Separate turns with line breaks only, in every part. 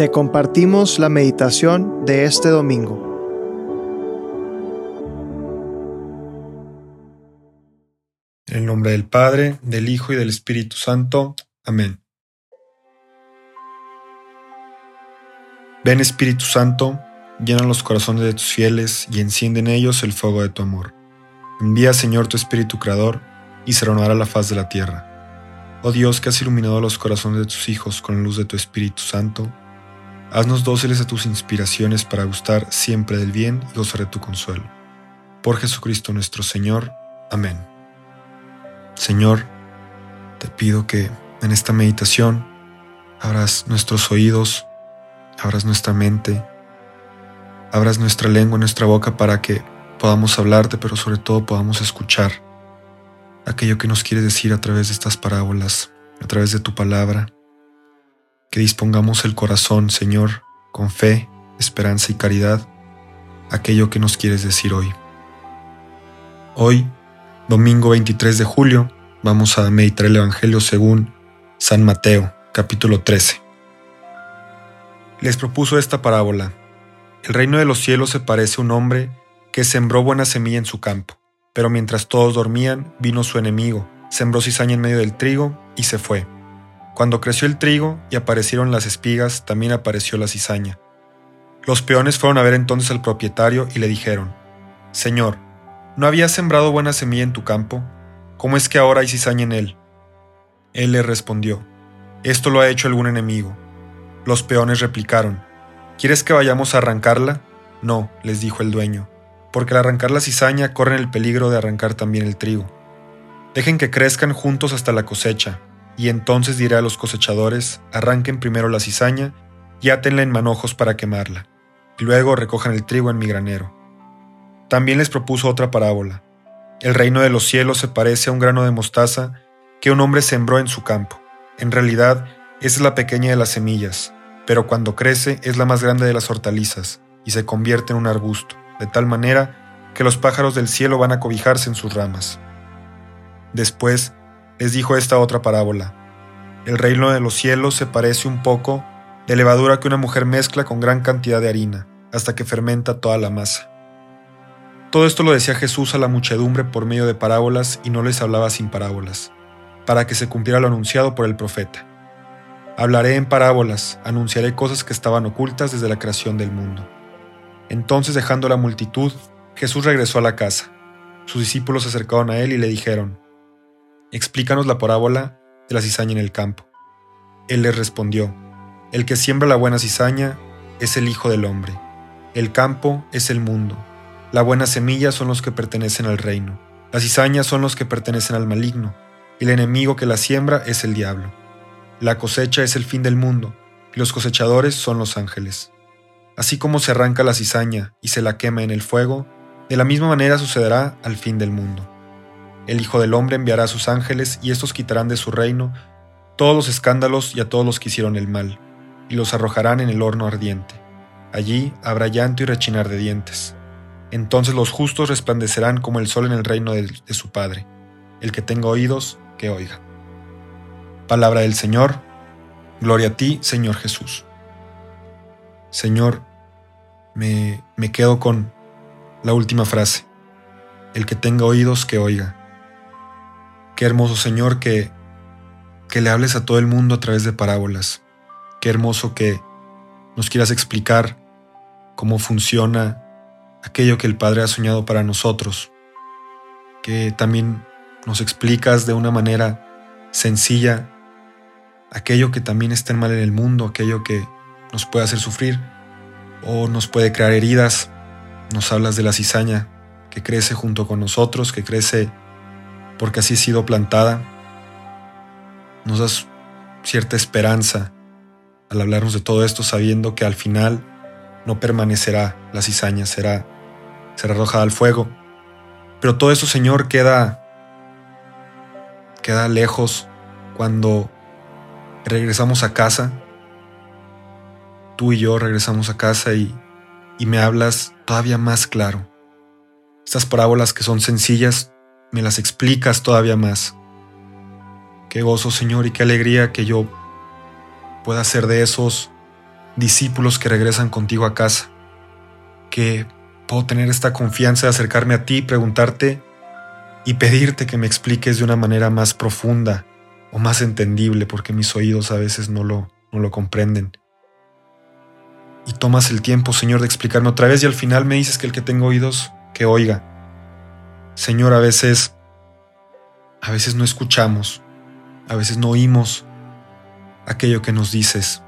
Te compartimos la meditación de este domingo.
En el nombre del Padre, del Hijo y del Espíritu Santo. Amén. Ven Espíritu Santo, llena los corazones de tus fieles y enciende en ellos el fuego de tu amor. Envía Señor tu Espíritu Creador y se renovará la faz de la tierra. Oh Dios que has iluminado los corazones de tus hijos con la luz de tu Espíritu Santo, haznos dóciles a tus inspiraciones para gustar siempre del bien y gozar de tu consuelo. Por Jesucristo nuestro Señor. Amén. Señor, te pido que en esta meditación abras nuestros oídos, abras nuestra mente, abras nuestra lengua, nuestra boca para que podamos hablarte, pero sobre todo podamos escuchar aquello que nos quieres decir a través de estas parábolas, a través de tu palabra. Que dispongamos el corazón, Señor, con fe, esperanza y caridad, aquello que nos quieres decir hoy. Hoy, domingo 23 de julio, vamos a meditar el Evangelio según San Mateo, capítulo 13. Les propuso esta parábola. El reino de los cielos se parece a un hombre que sembró buena semilla en su campo. Pero mientras todos dormían, vino su enemigo, sembró cizaña en medio del trigo y se fue. Cuando creció el trigo y aparecieron las espigas, también apareció la cizaña. Los peones fueron a ver entonces al propietario y le dijeron, Señor, ¿no habías sembrado buena semilla en tu campo? ¿Cómo es que ahora hay cizaña en él? Él le respondió, Esto lo ha hecho algún enemigo. Los peones replicaron, ¿Quieres que vayamos a arrancarla? No, les dijo el dueño porque al arrancar la cizaña corren el peligro de arrancar también el trigo. Dejen que crezcan juntos hasta la cosecha, y entonces diré a los cosechadores, arranquen primero la cizaña y átenla en manojos para quemarla, y luego recojan el trigo en mi granero. También les propuso otra parábola. El reino de los cielos se parece a un grano de mostaza que un hombre sembró en su campo. En realidad, es la pequeña de las semillas, pero cuando crece es la más grande de las hortalizas y se convierte en un arbusto de tal manera que los pájaros del cielo van a cobijarse en sus ramas. Después les dijo esta otra parábola. El reino de los cielos se parece un poco de levadura que una mujer mezcla con gran cantidad de harina, hasta que fermenta toda la masa. Todo esto lo decía Jesús a la muchedumbre por medio de parábolas y no les hablaba sin parábolas, para que se cumpliera lo anunciado por el profeta. Hablaré en parábolas, anunciaré cosas que estaban ocultas desde la creación del mundo. Entonces dejando la multitud, Jesús regresó a la casa. Sus discípulos se acercaron a él y le dijeron, Explícanos la parábola de la cizaña en el campo. Él les respondió, El que siembra la buena cizaña es el Hijo del Hombre. El campo es el mundo. La buena semilla son los que pertenecen al reino. Las cizañas son los que pertenecen al maligno. El enemigo que la siembra es el diablo. La cosecha es el fin del mundo, y los cosechadores son los ángeles. Así como se arranca la cizaña y se la quema en el fuego, de la misma manera sucederá al fin del mundo. El Hijo del Hombre enviará a sus ángeles y estos quitarán de su reino todos los escándalos y a todos los que hicieron el mal, y los arrojarán en el horno ardiente. Allí habrá llanto y rechinar de dientes. Entonces los justos resplandecerán como el sol en el reino de, de su Padre. El que tenga oídos, que oiga. Palabra del Señor. Gloria a ti, Señor Jesús. Señor, me, quedo con la última frase. El que tenga oídos, que oiga. Qué hermoso Señor que, que le hables a todo el mundo a través de parábolas. Qué hermoso que nos quieras explicar cómo funciona aquello que el Padre ha soñado para nosotros. Que también nos explicas de una manera sencilla aquello que también está mal en el mundo, aquello que nos puede hacer sufrir o nos puede crear heridas. Nos hablas de la cizaña que crece junto con nosotros, que crece porque así ha sido plantada. Nos das cierta esperanza al hablarnos de todo esto sabiendo que al final no permanecerá la cizaña, será, será arrojada al fuego. Pero todo eso, Señor, queda, queda lejos cuando regresamos a casa tú y yo regresamos a casa y, y me hablas todavía más claro. Estas parábolas que son sencillas, me las explicas todavía más. Qué gozo, Señor, y qué alegría que yo pueda ser de esos discípulos que regresan contigo a casa, que puedo tener esta confianza de acercarme a ti preguntarte y pedirte que me expliques de una manera más profunda o más entendible, porque mis oídos a veces no lo, no lo comprenden. Y tomas el tiempo, Señor, de explicarme otra vez y al final me dices que el que tenga oídos, que oiga. Señor, a veces, a veces no escuchamos, a veces no oímos aquello que nos dices.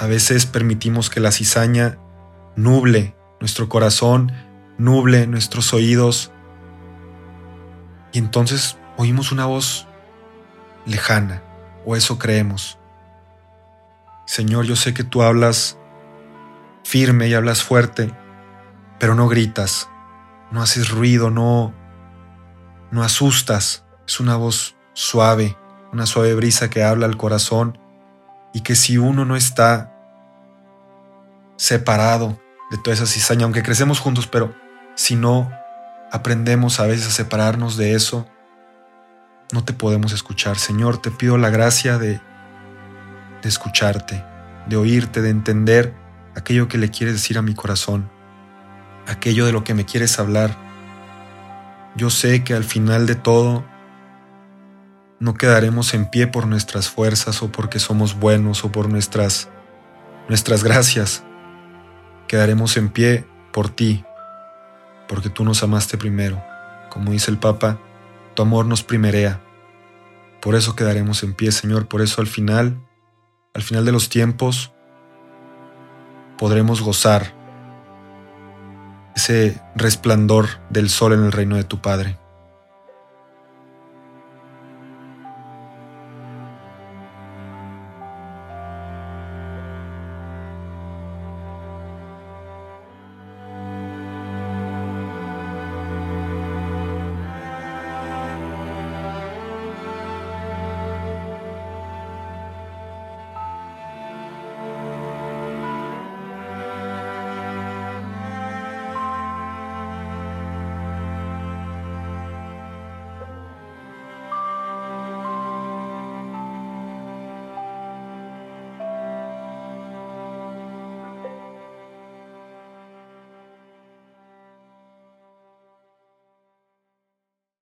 A veces permitimos que la cizaña nuble nuestro corazón, nuble nuestros oídos. Y entonces oímos una voz lejana, o eso creemos. Señor, yo sé que tú hablas firme y hablas fuerte, pero no gritas, no haces ruido, no no asustas. Es una voz suave, una suave brisa que habla al corazón y que si uno no está separado de toda esa cizaña, aunque crecemos juntos, pero si no aprendemos a veces a separarnos de eso, no te podemos escuchar. Señor, te pido la gracia de, de escucharte, de oírte, de entender aquello que le quieres decir a mi corazón, aquello de lo que me quieres hablar. Yo sé que al final de todo no quedaremos en pie por nuestras fuerzas o porque somos buenos o por nuestras nuestras gracias. Quedaremos en pie por ti, porque tú nos amaste primero. Como dice el Papa, tu amor nos primerea. Por eso quedaremos en pie, Señor, por eso al final, al final de los tiempos, podremos gozar ese resplandor del sol en el reino de tu Padre.